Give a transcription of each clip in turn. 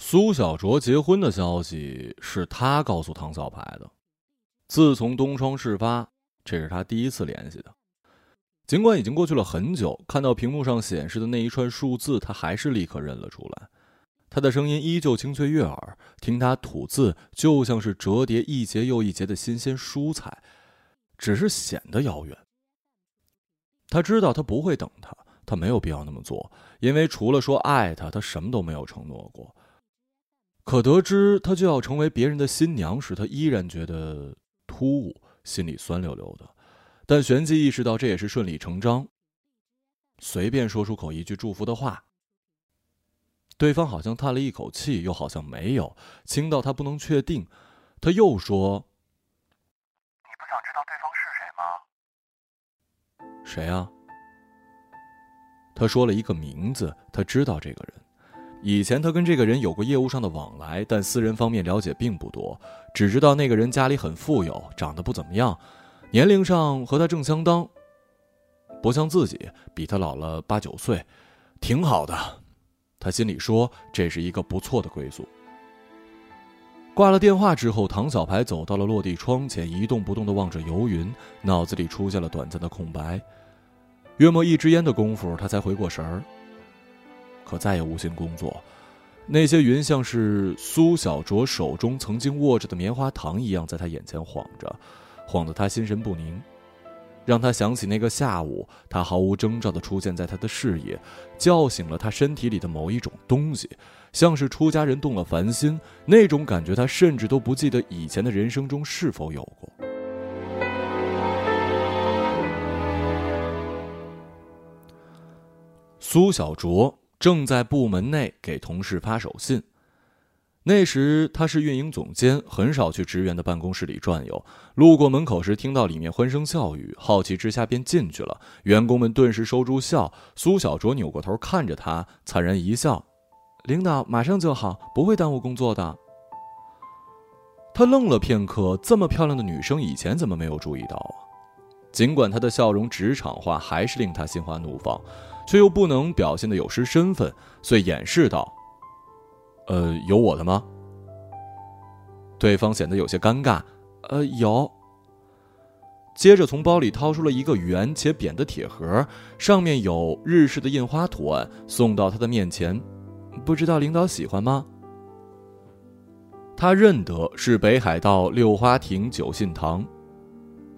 苏小卓结婚的消息是他告诉唐小排的。自从东窗事发，这是他第一次联系的。尽管已经过去了很久，看到屏幕上显示的那一串数字，他还是立刻认了出来。他的声音依旧清脆悦耳，听他吐字就像是折叠一节又一节的新鲜蔬菜，只是显得遥远。他知道他不会等他，他没有必要那么做，因为除了说爱他，他什么都没有承诺过。可得知他就要成为别人的新娘时，他依然觉得突兀，心里酸溜溜的。但旋即意识到这也是顺理成章，随便说出口一句祝福的话。对方好像叹了一口气，又好像没有，轻到他不能确定。他又说：“你不想知道对方是谁吗？”“谁啊？”他说了一个名字，他知道这个人。以前他跟这个人有过业务上的往来，但私人方面了解并不多，只知道那个人家里很富有，长得不怎么样，年龄上和他正相当，不像自己，比他老了八九岁，挺好的。他心里说这是一个不错的归宿。挂了电话之后，唐小排走到了落地窗前，一动不动的望着游云，脑子里出现了短暂的空白。约莫一支烟的功夫，他才回过神儿。可再也无心工作，那些云像是苏小卓手中曾经握着的棉花糖一样，在他眼前晃着，晃得他心神不宁，让他想起那个下午，他毫无征兆的出现在他的视野，叫醒了他身体里的某一种东西，像是出家人动了凡心，那种感觉他甚至都不记得以前的人生中是否有过。苏小卓。正在部门内给同事发手信，那时他是运营总监，很少去职员的办公室里转悠。路过门口时，听到里面欢声笑语，好奇之下便进去了。员工们顿时收住笑。苏小卓扭过头看着他，惨然一笑：“领导马上就好，不会耽误工作的。”他愣了片刻，这么漂亮的女生，以前怎么没有注意到啊？尽管他的笑容职场化，还是令他心花怒放。却又不能表现的有失身份，遂掩饰道：“呃，有我的吗？”对方显得有些尴尬，“呃，有。”接着从包里掏出了一个圆且扁的铁盒，上面有日式的印花图案，送到他的面前。不知道领导喜欢吗？他认得是北海道六花亭酒信堂。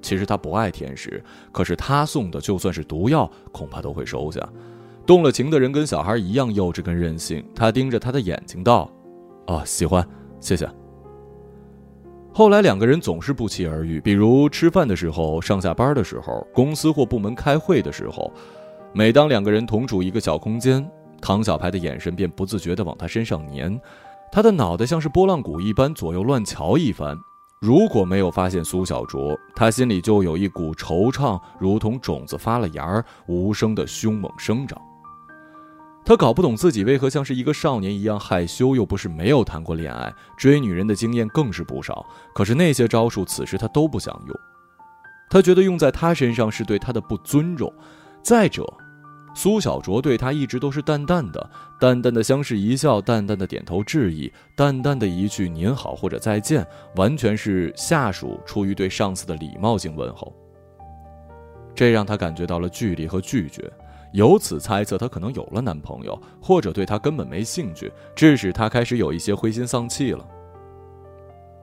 其实他不爱甜食，可是他送的就算是毒药，恐怕都会收下。动了情的人跟小孩一样幼稚跟任性。他盯着他的眼睛道：“哦，喜欢，谢谢。”后来两个人总是不期而遇，比如吃饭的时候、上下班的时候、公司或部门开会的时候。每当两个人同处一个小空间，唐小排的眼神便不自觉地往他身上粘，他的脑袋像是拨浪鼓一般左右乱瞧一番。如果没有发现苏小卓，他心里就有一股惆怅，如同种子发了芽儿，无声的凶猛生长。他搞不懂自己为何像是一个少年一样害羞，又不是没有谈过恋爱，追女人的经验更是不少。可是那些招数，此时他都不想用。他觉得用在他身上是对他的不尊重。再者，苏小卓对他一直都是淡淡的，淡淡的相视一笑，淡淡的点头致意，淡淡的一句您好或者再见，完全是下属出于对上司的礼貌性问候。这让他感觉到了距离和拒绝，由此猜测他可能有了男朋友，或者对他根本没兴趣，致使他开始有一些灰心丧气了。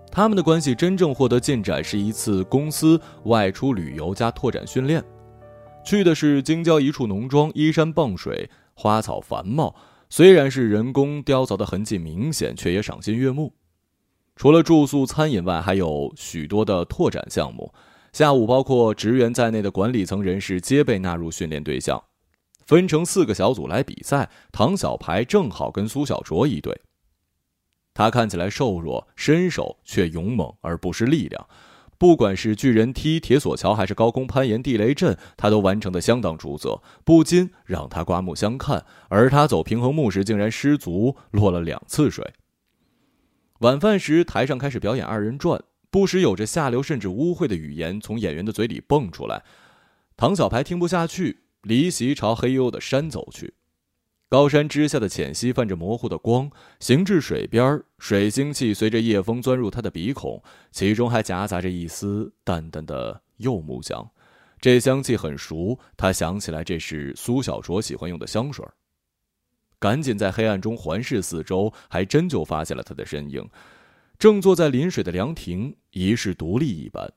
他们的关系真正获得进展是一次公司外出旅游加拓展训练。去的是京郊一处农庄，依山傍水，花草繁茂。虽然是人工雕凿的痕迹明显，却也赏心悦目。除了住宿、餐饮外，还有许多的拓展项目。下午，包括职员在内的管理层人士皆被纳入训练对象，分成四个小组来比赛。唐小排正好跟苏小卓一队。他看起来瘦弱，身手却勇猛，而不是力量。不管是巨人梯、铁索桥，还是高空攀岩、地雷阵，他都完成的相当出色，不禁让他刮目相看。而他走平衡木时，竟然失足落了两次水。晚饭时，台上开始表演二人转，不时有着下流甚至污秽的语言从演员的嘴里蹦出来。唐小排听不下去，离席朝黑幽的山走去。高山之下的浅溪泛着模糊的光，行至水边，水腥气随着夜风钻入他的鼻孔，其中还夹杂着一丝淡淡的柚木香。这香气很熟，他想起来这是苏小卓喜欢用的香水。赶紧在黑暗中环视四周，还真就发现了他的身影，正坐在临水的凉亭，一世独立一般。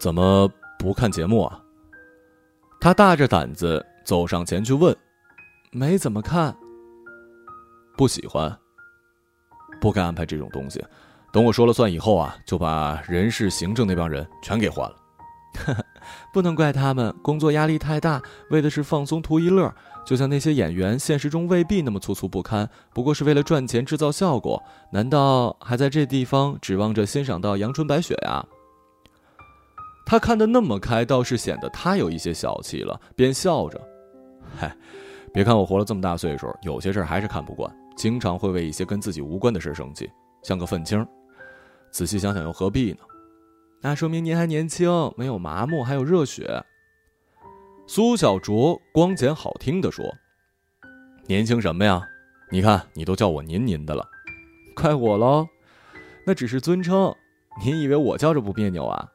怎么不看节目啊？他大着胆子走上前去问。没怎么看，不喜欢，不该安排这种东西。等我说了算以后啊，就把人事行政那帮人全给换了。不能怪他们，工作压力太大，为的是放松图一乐。就像那些演员，现实中未必那么粗粗不堪，不过是为了赚钱制造效果。难道还在这地方指望着欣赏到阳春白雪呀？他看得那么开，倒是显得他有一些小气了，便笑着，嗨。别看我活了这么大岁数，有些事儿还是看不惯，经常会为一些跟自己无关的事生气，像个愤青。仔细想想又何必呢？那说明您还年轻，没有麻木，还有热血。苏小卓光简好听的说：“年轻什么呀？你看你都叫我您您的了，怪我喽？那只是尊称。您以为我叫着不别扭啊？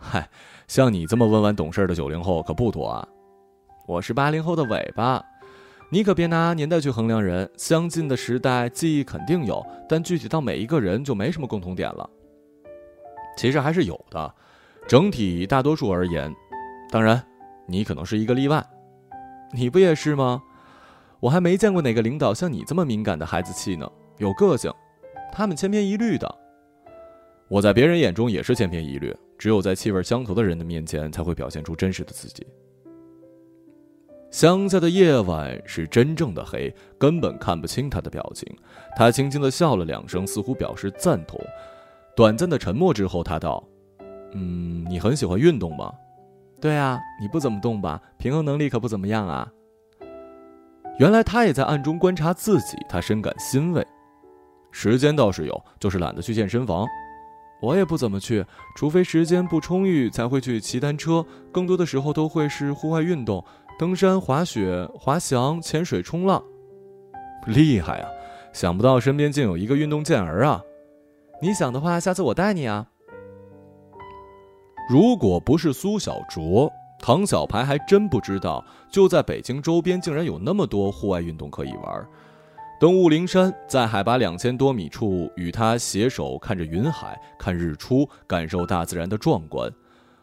嗨，像你这么温婉懂事的九零后可不多啊。”我是八零后的尾巴，你可别拿年代去衡量人。相近的时代记忆肯定有，但具体到每一个人就没什么共同点了。其实还是有的，整体大多数而言，当然，你可能是一个例外。你不也是吗？我还没见过哪个领导像你这么敏感的孩子气呢，有个性。他们千篇一律的，我在别人眼中也是千篇一律，只有在气味相投的人的面前才会表现出真实的自己。乡下的夜晚是真正的黑，根本看不清他的表情。他轻轻的笑了两声，似乎表示赞同。短暂的沉默之后，他道：“嗯，你很喜欢运动吗？”“对啊，你不怎么动吧？平衡能力可不怎么样啊。”原来他也在暗中观察自己，他深感欣慰。时间倒是有，就是懒得去健身房。我也不怎么去，除非时间不充裕，才会去骑单车。更多的时候都会是户外运动。登山、滑雪、滑翔、潜水、冲浪，厉害啊！想不到身边竟有一个运动健儿啊！你想的话，下次我带你啊。如果不是苏小卓，唐小排还真不知道，就在北京周边竟然有那么多户外运动可以玩。登雾灵山，在海拔两千多米处，与他携手看着云海、看日出，感受大自然的壮观。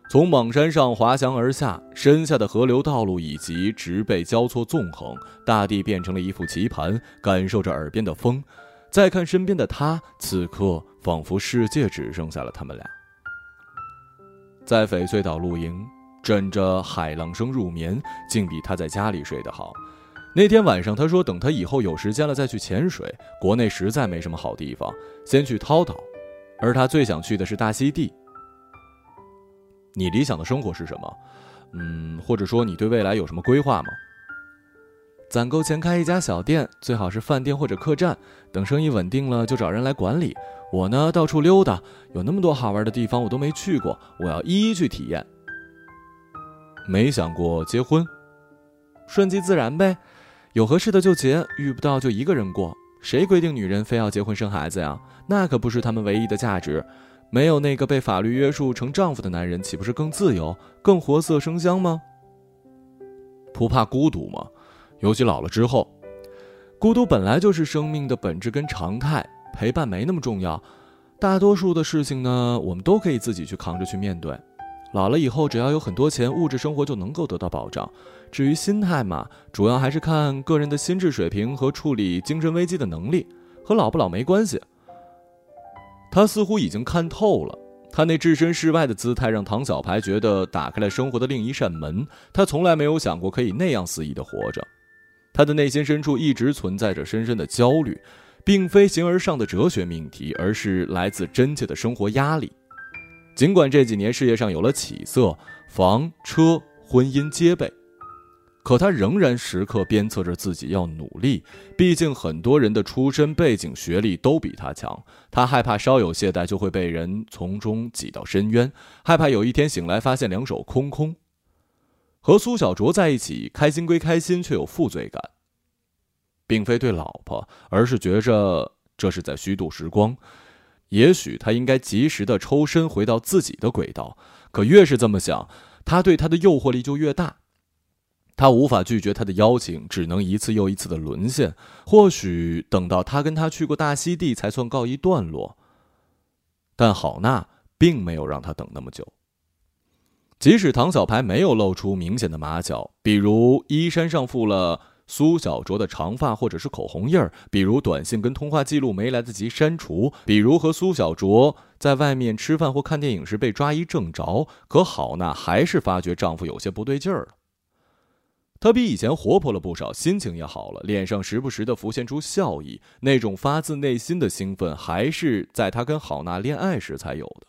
从莽山上滑翔而下，身下的河流、道路以及植被交错纵横，大地变成了一副棋盘。感受着耳边的风，再看身边的他，此刻仿佛世界只剩下了他们俩。在翡翠岛露营，枕着海浪声入眠，竟比他在家里睡得好。那天晚上，他说等他以后有时间了再去潜水。国内实在没什么好地方，先去涛岛，而他最想去的是大溪地。你理想的生活是什么？嗯，或者说你对未来有什么规划吗？攒够钱开一家小店，最好是饭店或者客栈。等生意稳定了，就找人来管理。我呢，到处溜达，有那么多好玩的地方我都没去过，我要一一去体验。没想过结婚，顺其自然呗，有合适的就结，遇不到就一个人过。谁规定女人非要结婚生孩子呀？那可不是他们唯一的价值。没有那个被法律约束成丈夫的男人，岂不是更自由、更活色生香吗？不怕孤独吗？尤其老了之后，孤独本来就是生命的本质跟常态，陪伴没那么重要。大多数的事情呢，我们都可以自己去扛着去面对。老了以后，只要有很多钱，物质生活就能够得到保障。至于心态嘛，主要还是看个人的心智水平和处理精神危机的能力，和老不老没关系。他似乎已经看透了，他那置身事外的姿态让唐小排觉得打开了生活的另一扇门。他从来没有想过可以那样肆意的活着，他的内心深处一直存在着深深的焦虑，并非形而上的哲学命题，而是来自真切的生活压力。尽管这几年事业上有了起色，房车婚姻皆备。可他仍然时刻鞭策着自己要努力，毕竟很多人的出身背景、学历都比他强。他害怕稍有懈怠就会被人从中挤到深渊，害怕有一天醒来发现两手空空。和苏小卓在一起，开心归开心，却有负罪感。并非对老婆，而是觉着这是在虚度时光。也许他应该及时的抽身，回到自己的轨道。可越是这么想，他对他的诱惑力就越大。他无法拒绝他的邀请，只能一次又一次的沦陷。或许等到他跟他去过大溪地，才算告一段落。但郝娜并没有让他等那么久。即使唐小排没有露出明显的马脚，比如衣衫上附了。苏小卓的长发或者是口红印儿，比如短信跟通话记录没来得及删除，比如和苏小卓在外面吃饭或看电影时被抓一正着。可郝娜还是发觉丈夫有些不对劲儿了。他比以前活泼了不少，心情也好了，脸上时不时的浮现出笑意，那种发自内心的兴奋还是在他跟郝娜恋爱时才有的。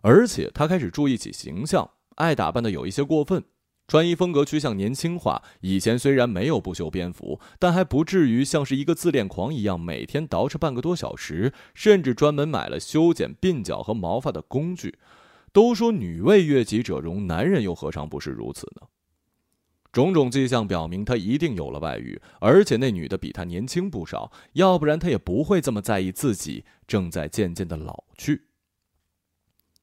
而且他开始注意起形象，爱打扮的有一些过分。穿衣风格趋向年轻化。以前虽然没有不修边幅，但还不至于像是一个自恋狂一样，每天捯饬半个多小时，甚至专门买了修剪鬓角和毛发的工具。都说女为悦己者容，男人又何尝不是如此呢？种种迹象表明，他一定有了外遇，而且那女的比他年轻不少，要不然他也不会这么在意自己正在渐渐的老去。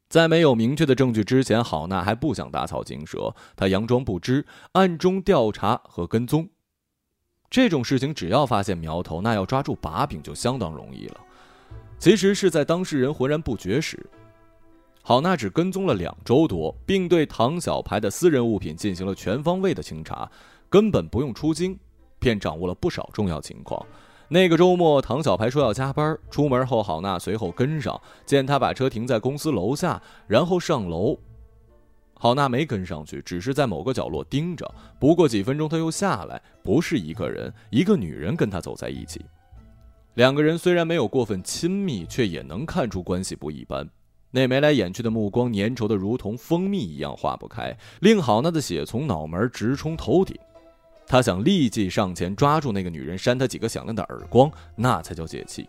在没有明确的证据之前，郝娜还不想打草惊蛇，她佯装不知，暗中调查和跟踪。这种事情只要发现苗头，那要抓住把柄就相当容易了。其实是在当事人浑然不觉时，郝娜只跟踪了两周多，并对唐小排的私人物品进行了全方位的清查，根本不用出京，便掌握了不少重要情况。那个周末，唐小排说要加班。出门后，郝娜随后跟上，见他把车停在公司楼下，然后上楼。郝娜没跟上去，只是在某个角落盯着。不过几分钟，他又下来，不是一个人，一个女人跟他走在一起。两个人虽然没有过分亲密，却也能看出关系不一般。那眉来眼去的目光，粘稠的如同蜂蜜一样化不开，令郝娜的血从脑门直冲头顶。他想立即上前抓住那个女人，扇她几个响亮的耳光，那才叫解气。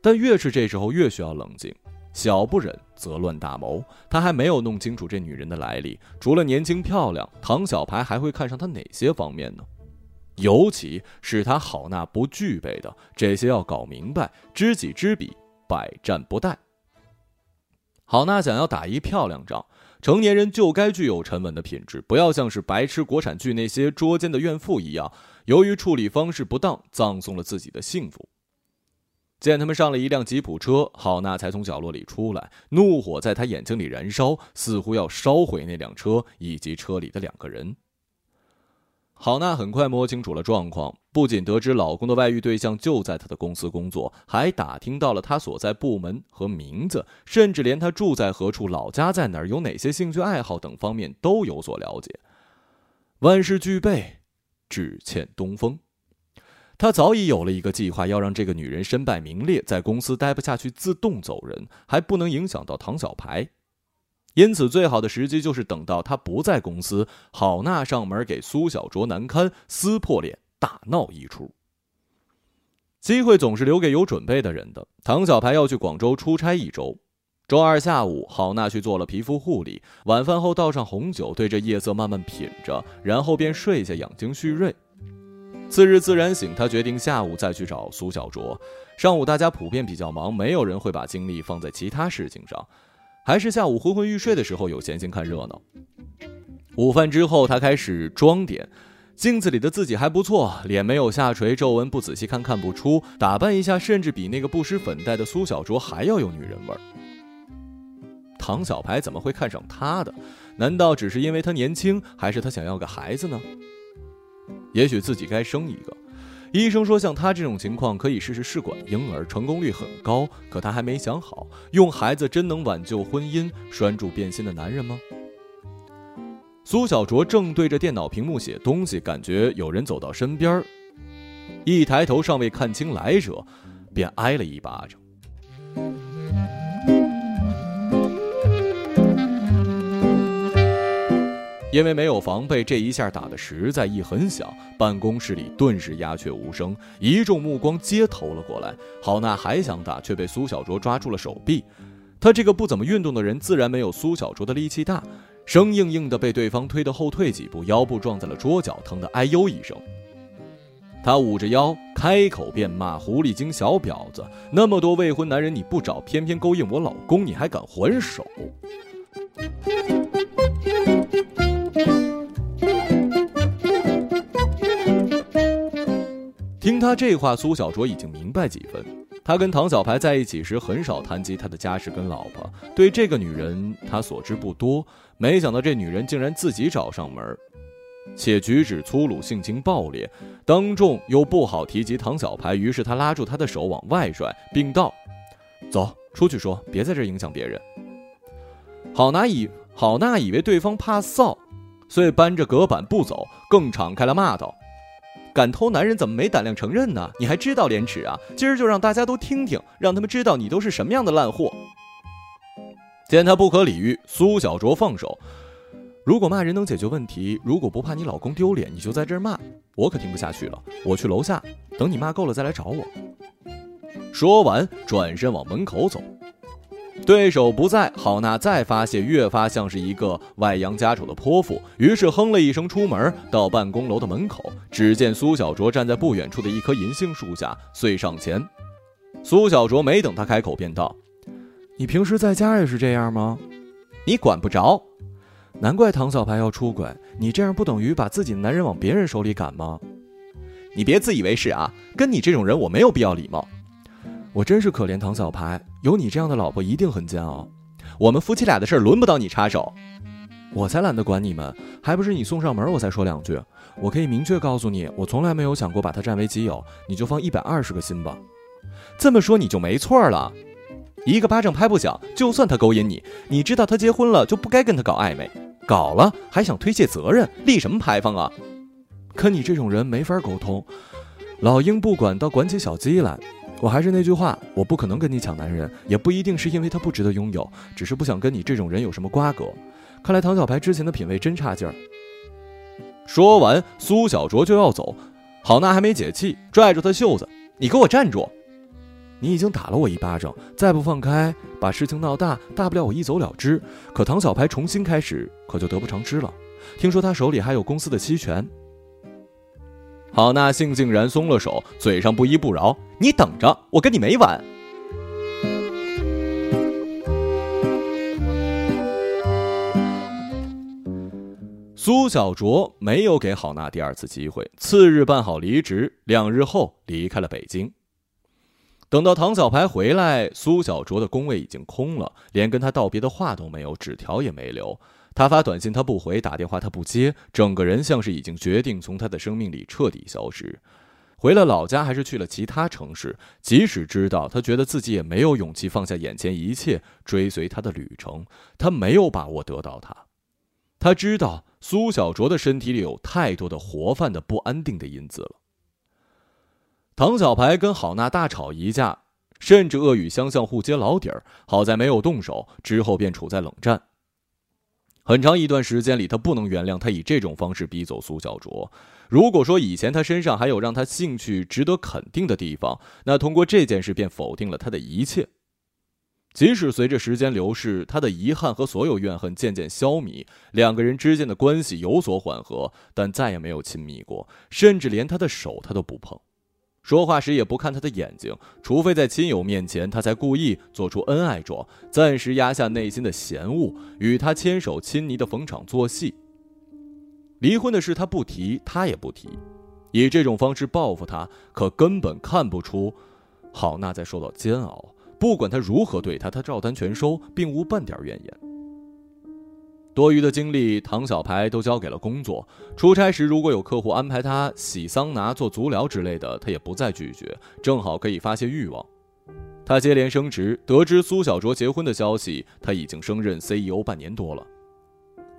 但越是这时候，越需要冷静，小不忍则乱大谋。他还没有弄清楚这女人的来历，除了年轻漂亮，唐小排还会看上她哪些方面呢？尤其是他郝娜不具备的这些，要搞明白，知己知彼，百战不殆。郝娜想要打一漂亮仗。成年人就该具有沉稳的品质，不要像是白痴国产剧那些捉奸的怨妇一样，由于处理方式不当，葬送了自己的幸福。见他们上了一辆吉普车，郝娜才从角落里出来，怒火在她眼睛里燃烧，似乎要烧毁那辆车以及车里的两个人。郝娜很快摸清楚了状况，不仅得知老公的外遇对象就在她的公司工作，还打听到了他所在部门和名字，甚至连他住在何处、老家在哪儿、有哪些兴趣爱好等方面都有所了解。万事俱备，只欠东风。他早已有了一个计划，要让这个女人身败名裂，在公司待不下去，自动走人，还不能影响到唐小排。因此，最好的时机就是等到他不在公司，郝娜上门给苏小卓难堪，撕破脸，大闹一出。机会总是留给有准备的人的。唐小排要去广州出差一周，周二下午，郝娜去做了皮肤护理，晚饭后倒上红酒，对着夜色慢慢品着，然后便睡下养精蓄锐。次日自然醒，他决定下午再去找苏小卓。上午大家普遍比较忙，没有人会把精力放在其他事情上。还是下午昏昏欲睡的时候有闲心看热闹。午饭之后，他开始装点，镜子里的自己还不错，脸没有下垂，皱纹不仔细看看不出，打扮一下甚至比那个不施粉黛的苏小卓还要有女人味儿。唐小排怎么会看上他的？难道只是因为他年轻，还是他想要个孩子呢？也许自己该生一个。医生说，像他这种情况可以试试试管婴儿，成功率很高。可他还没想好，用孩子真能挽救婚姻、拴住变心的男人吗？苏小卓正对着电脑屏幕写东西，感觉有人走到身边，一抬头尚未看清来者，便挨了一巴掌。因为没有防备，这一下打的实在一很响，办公室里顿时鸦雀无声，一众目光皆投了过来。郝娜还想打，却被苏小卓抓住了手臂。他这个不怎么运动的人，自然没有苏小卓的力气大，生硬硬的被对方推得后退几步，腰部撞在了桌角，疼得哎呦一声。他捂着腰，开口便骂：“狐狸精小婊子！那么多未婚男人你不找，偏偏勾引我老公，你还敢还手？”听他这话，苏小卓已经明白几分。他跟唐小排在一起时，很少谈及他的家世跟老婆，对这个女人他所知不多。没想到这女人竟然自己找上门，且举止粗鲁，性情暴烈，当众又不好提及唐小排，于是他拉住她的手往外拽，并道：“走出去说，别在这影响别人。”郝娜以郝娜以为对方怕臊，所以搬着隔板不走，更敞开了骂道。敢偷男人怎么没胆量承认呢？你还知道廉耻啊？今儿就让大家都听听，让他们知道你都是什么样的烂货。见他不可理喻，苏小卓放手。如果骂人能解决问题，如果不怕你老公丢脸，你就在这儿骂，我可听不下去了。我去楼下，等你骂够了再来找我。说完，转身往门口走。对手不在，郝娜再发泄，越发像是一个外扬家丑的泼妇。于是哼了一声，出门到办公楼的门口，只见苏小卓站在不远处的一棵银杏树下，遂上前。苏小卓没等他开口，便道：“你平时在家也是这样吗？你管不着。难怪唐小排要出轨，你这样不等于把自己的男人往别人手里赶吗？你别自以为是啊！跟你这种人，我没有必要礼貌。”我真是可怜唐小排，有你这样的老婆一定很煎熬。我们夫妻俩的事儿轮不到你插手，我才懒得管你们，还不是你送上门我再说两句。我可以明确告诉你，我从来没有想过把他占为己有，你就放一百二十个心吧。这么说你就没错了，一个巴掌拍不响。就算他勾引你，你知道他结婚了就不该跟他搞暧昧，搞了还想推卸责任，立什么牌坊啊？跟你这种人没法沟通，老鹰不管倒管起小鸡来。我还是那句话，我不可能跟你抢男人，也不一定是因为他不值得拥有，只是不想跟你这种人有什么瓜葛。看来唐小白之前的品味真差劲儿。说完，苏小卓就要走，郝娜还没解气，拽住他袖子：“你给我站住！你已经打了我一巴掌，再不放开，把事情闹大，大不了我一走了之。可唐小白重新开始，可就得不偿失了。听说他手里还有公司的期权。”郝娜悻悻然松了手，嘴上不依不饶：“你等着，我跟你没完。”苏小卓没有给郝娜第二次机会，次日办好离职，两日后离开了北京。等到唐小排回来，苏小卓的工位已经空了，连跟他道别的话都没有，纸条也没留。他发短信，他不回；打电话，他不接。整个人像是已经决定从他的生命里彻底消失。回了老家，还是去了其他城市？即使知道，他觉得自己也没有勇气放下眼前一切，追随他的旅程。他没有把握得到他。他知道苏小卓的身体里有太多的活泛的不安定的因子了。唐小排跟郝娜大吵一架，甚至恶语相向，互揭老底儿。好在没有动手，之后便处在冷战。很长一段时间里，他不能原谅他以这种方式逼走苏小卓。如果说以前他身上还有让他兴趣值得肯定的地方，那通过这件事便否定了他的一切。即使随着时间流逝，他的遗憾和所有怨恨渐渐消弭，两个人之间的关系有所缓和，但再也没有亲密过，甚至连他的手他都不碰。说话时也不看他的眼睛，除非在亲友面前，他才故意做出恩爱状，暂时压下内心的嫌恶，与他牵手亲昵的逢场作戏。离婚的事他不提，他也不提，以这种方式报复他，可根本看不出郝娜在受到煎熬。不管他如何对他，他照单全收，并无半点怨言。多余的精力，唐小排都交给了工作。出差时，如果有客户安排他洗桑拿、做足疗之类的，他也不再拒绝，正好可以发泄欲望。他接连升职，得知苏小卓结婚的消息，他已经升任 CEO 半年多了。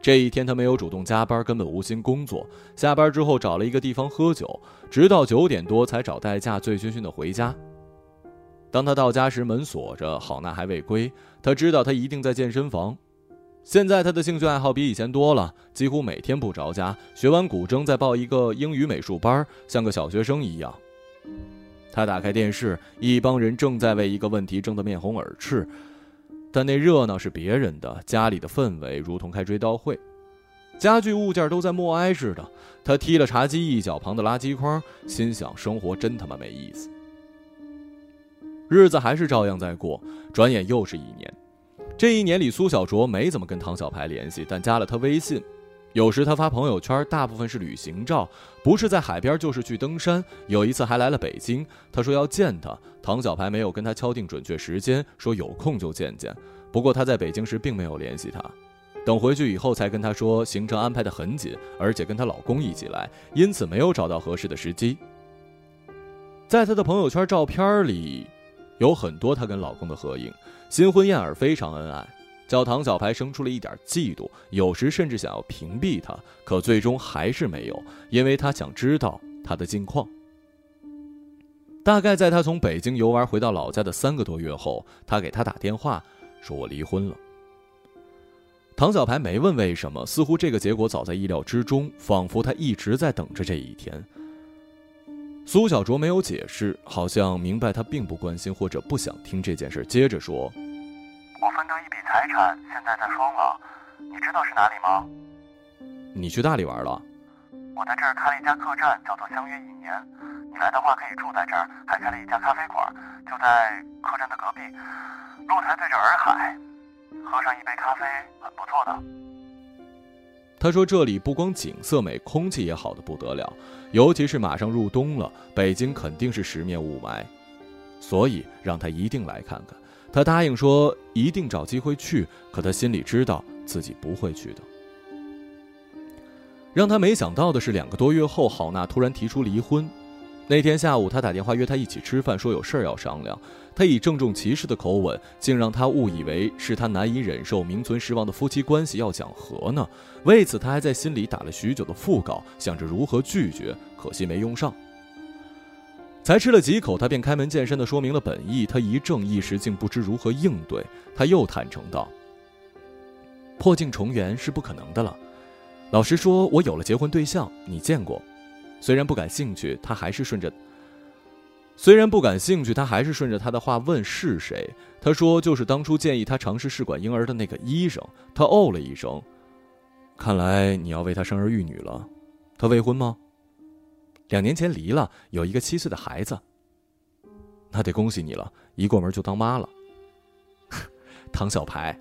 这一天，他没有主动加班，根本无心工作。下班之后，找了一个地方喝酒，直到九点多才找代驾，醉醺醺的回家。当他到家时，门锁着，郝娜还未归。他知道他一定在健身房。现在他的兴趣爱好比以前多了，几乎每天不着家。学完古筝，再报一个英语美术班，像个小学生一样。他打开电视，一帮人正在为一个问题争得面红耳赤。但那热闹是别人的，家里的氛围如同开追悼会，家具物件都在默哀似的。他踢了茶几一脚旁的垃圾筐，心想：生活真他妈没意思。日子还是照样在过，转眼又是一年。这一年里，苏小卓没怎么跟唐小排联系，但加了他微信。有时他发朋友圈，大部分是旅行照，不是在海边就是去登山。有一次还来了北京，他说要见他，唐小排没有跟他敲定准确时间，说有空就见见。不过他在北京时并没有联系他，等回去以后才跟他说行程安排的很紧，而且跟她老公一起来，因此没有找到合适的时机。在他的朋友圈照片里，有很多她跟老公的合影，新婚燕尔，非常恩爱。叫唐小排生出了一点嫉妒，有时甚至想要屏蔽他，可最终还是没有，因为他想知道他的近况。大概在他从北京游玩回到老家的三个多月后，他给他打电话，说我离婚了。唐小排没问为什么，似乎这个结果早在意料之中，仿佛他一直在等着这一天。苏小卓没有解释，好像明白他并不关心或者不想听这件事，接着说。我分得一笔财产，现在在双廊，你知道是哪里吗？你去大理玩了？我在这儿开了一家客栈，叫做相约一年。你来的话可以住在这儿，还开了一家咖啡馆，就在客栈的隔壁，露台对着洱海，喝上一杯咖啡很不错的。他说这里不光景色美，空气也好的不得了，尤其是马上入冬了，北京肯定是十面雾霾，所以让他一定来看看。他答应说一定找机会去，可他心里知道自己不会去的。让他没想到的是，两个多月后，郝娜突然提出离婚。那天下午，他打电话约他一起吃饭，说有事儿要商量。他以郑重其事的口吻，竟让他误以为是他难以忍受名存实亡的夫妻关系要讲和呢。为此，他还在心里打了许久的腹稿，想着如何拒绝，可惜没用上。才吃了几口，他便开门见山地说明了本意。他一怔，一时竟不知如何应对。他又坦诚道：“破镜重圆是不可能的了。老实说，我有了结婚对象，你见过。虽然不感兴趣，他还是顺着。虽然不感兴趣，他还是顺着他的话问是谁。他说就是当初建议他尝试试管婴儿的那个医生。他哦了一声，看来你要为他生儿育女了。他未婚吗？”两年前离了，有一个七岁的孩子。那得恭喜你了，一过门就当妈了。唐小排，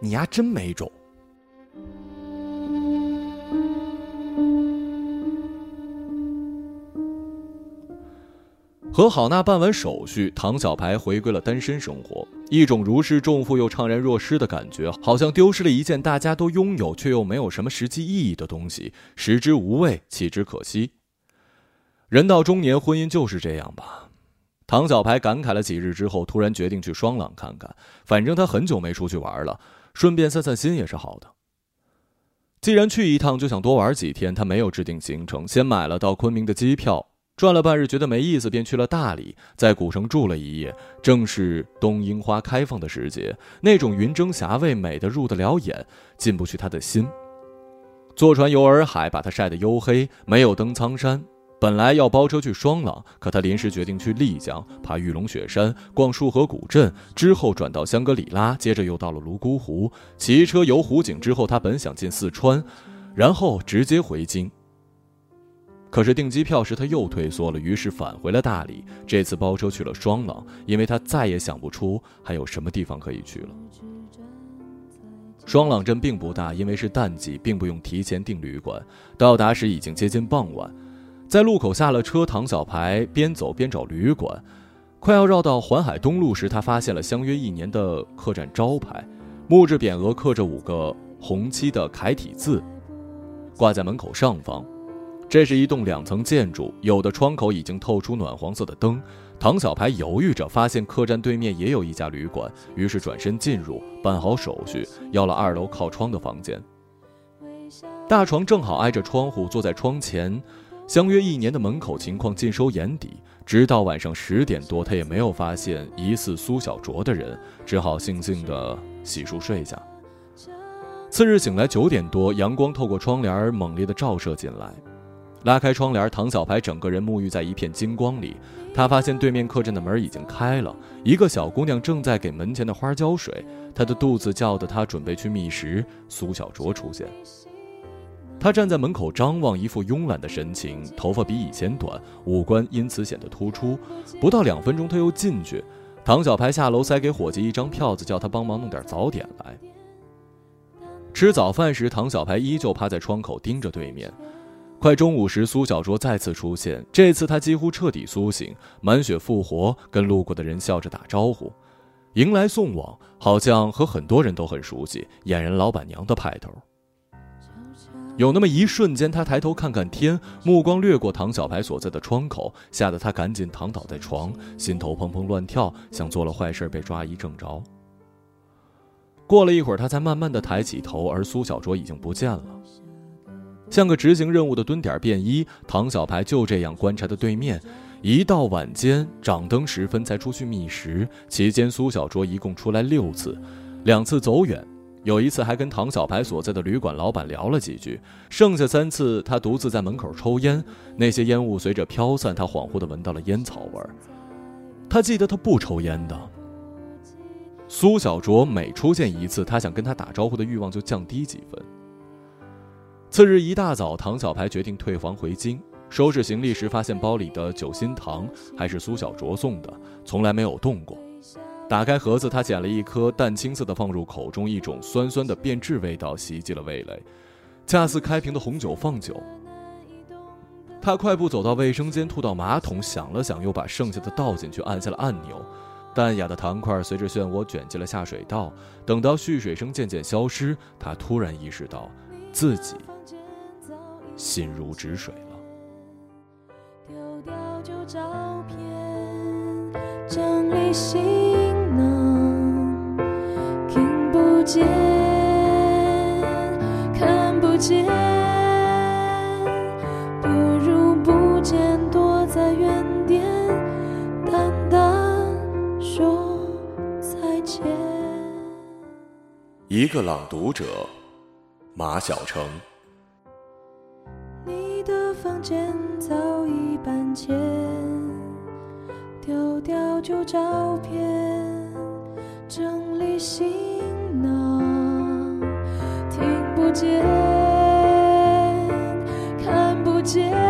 你丫真没种。和郝娜办完手续，唐小排回归了单身生活，一种如释重负又怅然若失的感觉，好像丢失了一件大家都拥有却又没有什么实际意义的东西，食之无味，弃之可惜。人到中年，婚姻就是这样吧。唐小排感慨了几日之后，突然决定去双廊看看。反正他很久没出去玩了，顺便散散心也是好的。既然去一趟，就想多玩几天。他没有制定行程，先买了到昆明的机票，转了半日觉得没意思，便去了大理，在古城住了一夜。正是冬樱花开放的时节，那种云蒸霞蔚，美得入得了眼，进不去他的心。坐船游洱海，把他晒得黝黑，没有登苍山。本来要包车去双廊，可他临时决定去丽江，爬玉龙雪山，逛束河古镇，之后转到香格里拉，接着又到了泸沽湖。骑车游湖景之后，他本想进四川，然后直接回京。可是订机票时他又退缩了，于是返回了大理。这次包车去了双廊，因为他再也想不出还有什么地方可以去了。双廊镇并不大，因为是淡季，并不用提前订旅馆。到达时已经接近傍晚。在路口下了车，唐小排边走边找旅馆。快要绕到环海东路时，他发现了相约一年的客栈招牌，木质匾额刻着五个红漆的楷体字，挂在门口上方。这是一栋两层建筑，有的窗口已经透出暖黄色的灯。唐小排犹豫着，发现客栈对面也有一家旅馆，于是转身进入，办好手续，要了二楼靠窗的房间。大床正好挨着窗户，坐在窗前。相约一年的门口情况尽收眼底，直到晚上十点多，他也没有发现疑似苏小卓的人，只好静静地洗漱睡下。次日醒来九点多，阳光透过窗帘猛烈地照射进来，拉开窗帘，唐小排整个人沐浴在一片金光里。他发现对面客栈的门已经开了，一个小姑娘正在给门前的花浇水。她的肚子叫得他准备去觅食。苏小卓出现，他站在门口张望，一副慵懒的神情，头发比以前短，五官因此显得突出。不到两分钟，他又进去。唐小排下楼，塞给伙计一张票子，叫他帮忙弄点早点来。吃早饭时，唐小排依旧趴在窗口盯着对面。快中午时，苏小卓再次出现，这次他几乎彻底苏醒，满血复活，跟路过的人笑着打招呼，迎来送往，好像和很多人都很熟悉，俨然老板娘的派头。有那么一瞬间，他抬头看看天，目光掠过唐小排所在的窗口，吓得他赶紧躺倒在床，心头砰砰乱跳，像做了坏事被抓一正着。过了一会儿，他才慢慢的抬起头，而苏小卓已经不见了，像个执行任务的蹲点便衣。唐小排就这样观察着对面，一到晚间掌灯时分才出去觅食，期间苏小卓一共出来六次，两次走远。有一次还跟唐小白所在的旅馆老板聊了几句，剩下三次他独自在门口抽烟，那些烟雾随着飘散，他恍惚地闻到了烟草味儿。他记得他不抽烟的。苏小卓每出现一次，他想跟他打招呼的欲望就降低几分。次日一大早，唐小白决定退房回京，收拾行李时发现包里的酒心糖还是苏小卓送的，从来没有动过。打开盒子，他捡了一颗淡青色的，放入口中，一种酸酸的变质味道袭击了味蕾，恰似开瓶的红酒放酒。他快步走到卫生间，吐到马桶，想了想，又把剩下的倒进去，按下了按钮。淡雅的糖块随着漩涡卷进了下水道。等到蓄水声渐渐消失，他突然意识到，自己心如止水了。丢掉旧照片，整理心。见，看不见，不如不见，躲在原点，淡淡说再见。一个朗读者，马晓成。你的房间早已搬迁，丢掉旧照片，整理心。不见，看不见，